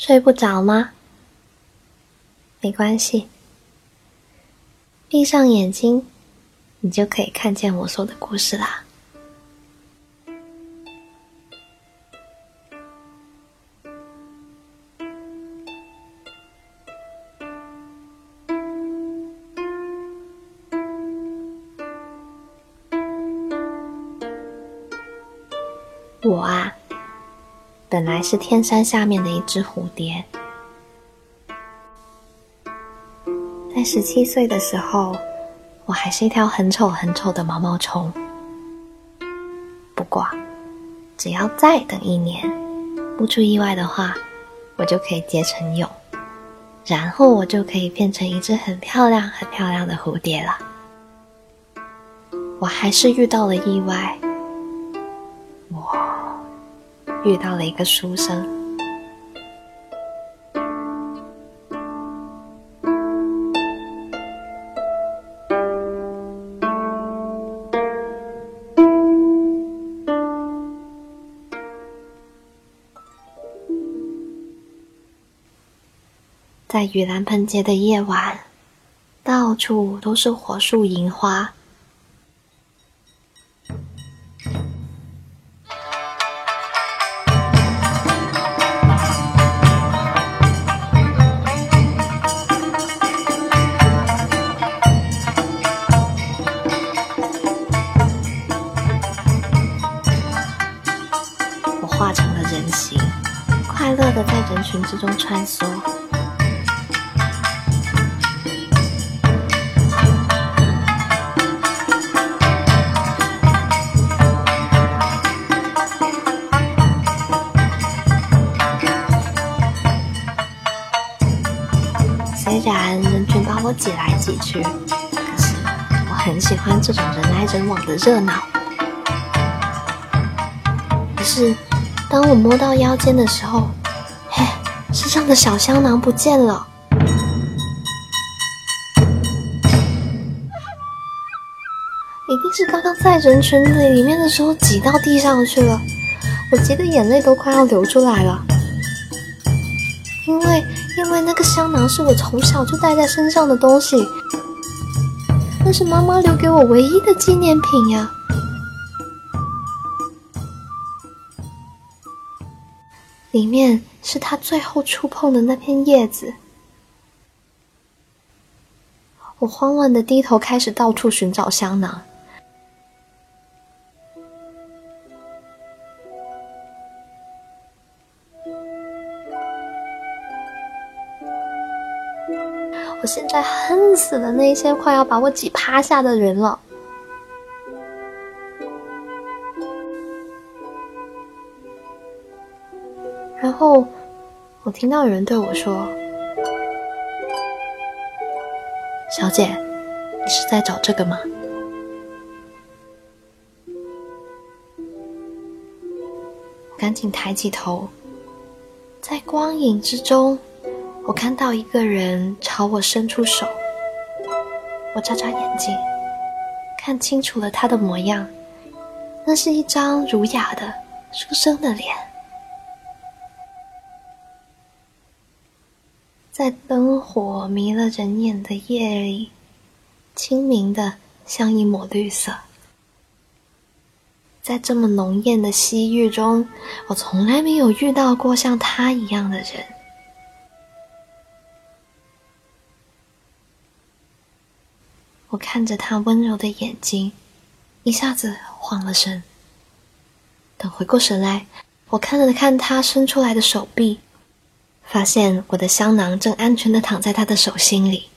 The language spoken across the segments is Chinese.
睡不着吗？没关系，闭上眼睛，你就可以看见我说的故事啦。我啊。本来是天山下面的一只蝴蝶，在十七岁的时候，我还是一条很丑很丑的毛毛虫。不过，只要再等一年，不出意外的话，我就可以结成蛹，然后我就可以变成一只很漂亮、很漂亮的蝴蝶了。我还是遇到了意外。我遇到了一个书生，在盂兰盆节的夜晚，到处都是火树银花。行，快乐的在人群之中穿梭，虽然人群把我挤来挤去，可是我很喜欢这种人来人往的热闹。可是当我摸到腰间的时候，嘿身上的小香囊不见了，一定是刚刚在人群里面的时候挤到地上去了。我急得眼泪都快要流出来了，因为因为那个香囊是我从小就带在身上的东西，那是妈妈留给我唯一的纪念品呀。里面是他最后触碰的那片叶子。我慌乱的低头，开始到处寻找香囊。我现在恨死了那些快要把我挤趴下的人了。然后，我听到有人对我说：“小姐，你是在找这个吗？”我赶紧抬起头，在光影之中，我看到一个人朝我伸出手。我眨眨眼睛，看清楚了他的模样，那是一张儒雅的书生的脸。在灯火迷了人眼的夜里，清明的像一抹绿色。在这么浓艳的西域中，我从来没有遇到过像他一样的人。我看着他温柔的眼睛，一下子慌了神。等回过神来，我看了看他伸出来的手臂。发现我的香囊正安全的躺在他的手心里。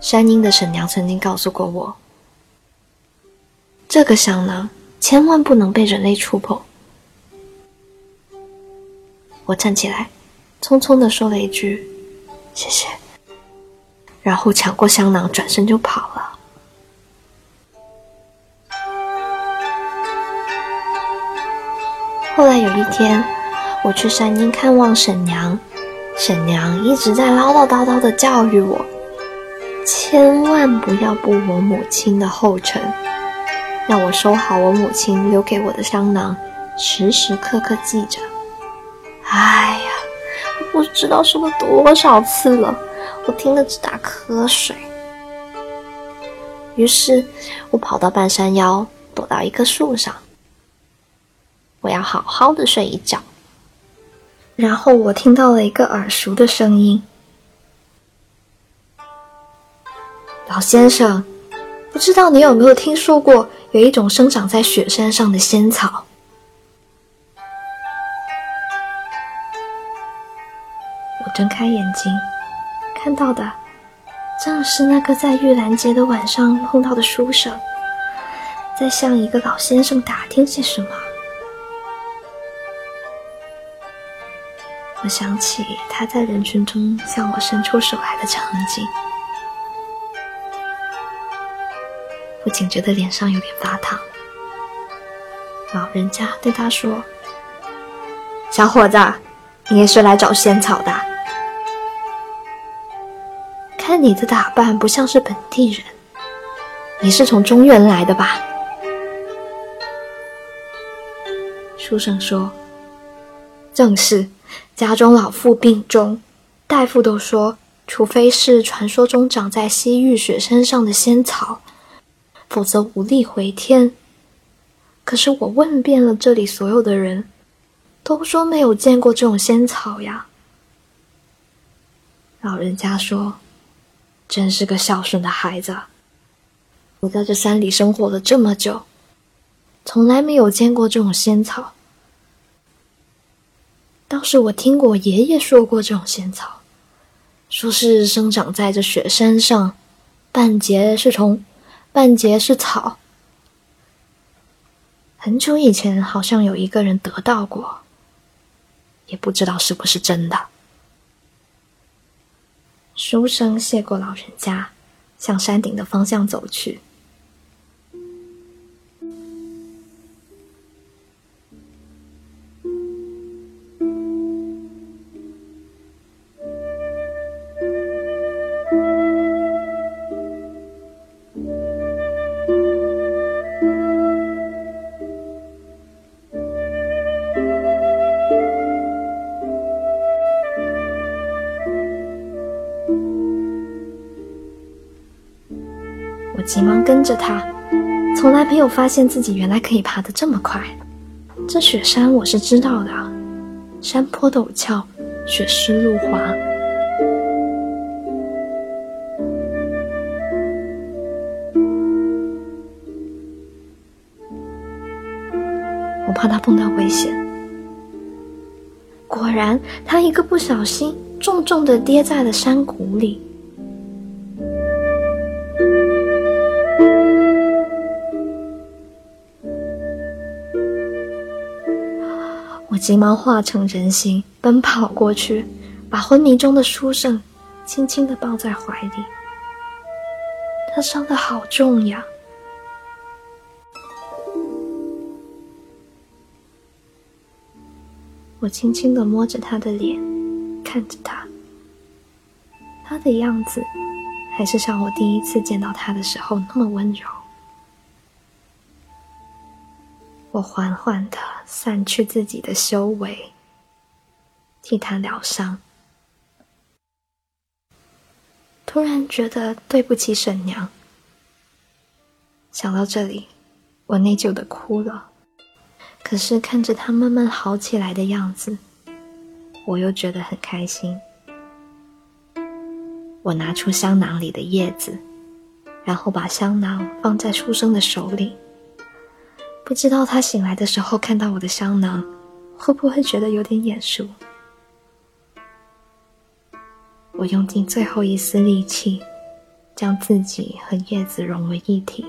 山鹰的婶娘曾经告诉过我，这个香囊千万不能被人类触碰。我站起来，匆匆的说了一句：“谢谢。”然后抢过香囊，转身就跑了。后来有一天，我去山阴看望沈娘，沈娘一直在唠唠叨叨的教育我，千万不要步我母亲的后尘，让我收好我母亲留给我的香囊，时时刻刻记着。哎呀，不知道说了多少次了，我听了直打瞌睡。于是，我跑到半山腰，躲到一棵树上，我要好好的睡一觉。然后，我听到了一个耳熟的声音：“老先生，不知道你有没有听说过，有一种生长在雪山上的仙草？”我睁开眼睛，看到的。正是那个在玉兰节的晚上碰到的书生，在向一个老先生打听些什么。我想起他在人群中向我伸出手来的场景，不仅觉得脸上有点发烫。老人家对他说：“小伙子，你也是来找仙草的？”看你的打扮不像是本地人，你是从中原来的吧？书生说：“正是，家中老父病重，大夫都说，除非是传说中长在西域雪山上的仙草，否则无力回天。可是我问遍了这里所有的人，都说没有见过这种仙草呀。”老人家说。真是个孝顺的孩子。我在这山里生活了这么久，从来没有见过这种仙草。倒是我听过爷爷说过这种仙草，说是生长在这雪山上，半截是虫，半截是草。很久以前好像有一个人得到过，也不知道是不是真的。书生谢过老人家，向山顶的方向走去。急忙跟着他，从来没有发现自己原来可以爬得这么快。这雪山我是知道的，山坡陡峭，雪湿路滑。我怕他碰到危险，果然，他一个不小心，重重的跌在了山谷里。急忙化成人形，奔跑过去，把昏迷中的书生轻轻的抱在怀里。他伤得好重呀！我轻轻的摸着他的脸，看着他，他的样子还是像我第一次见到他的时候那么温柔。我缓缓的散去自己的修为，替他疗伤。突然觉得对不起沈娘。想到这里，我内疚的哭了。可是看着他慢慢好起来的样子，我又觉得很开心。我拿出香囊里的叶子，然后把香囊放在书生的手里。不知道他醒来的时候看到我的香囊，会不会觉得有点眼熟？我用尽最后一丝力气，将自己和叶子融为一体。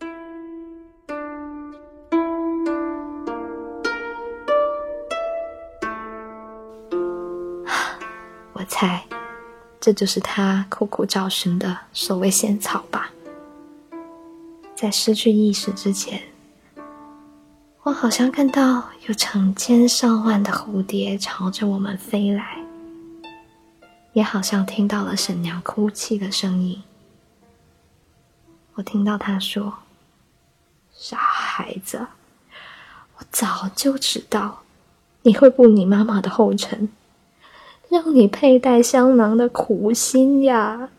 我猜，这就是他苦苦找寻的所谓仙草吧。在失去意识之前，我好像看到有成千上万的蝴蝶朝着我们飞来，也好像听到了婶娘哭泣的声音。我听到她说：“傻孩子，我早就知道你会步你妈妈的后尘，让你佩戴香囊的苦心呀，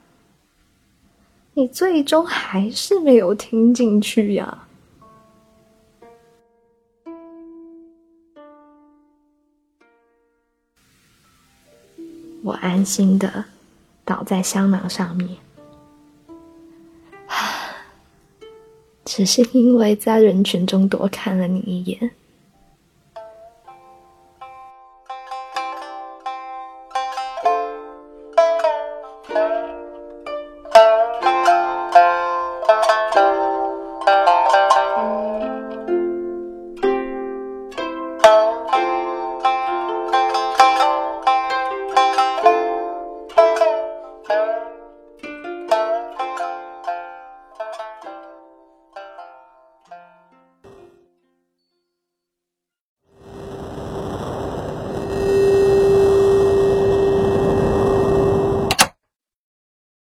你最终还是没有听进去呀。”我安心的倒在香囊上面，只是因为在人群中多看了你一眼，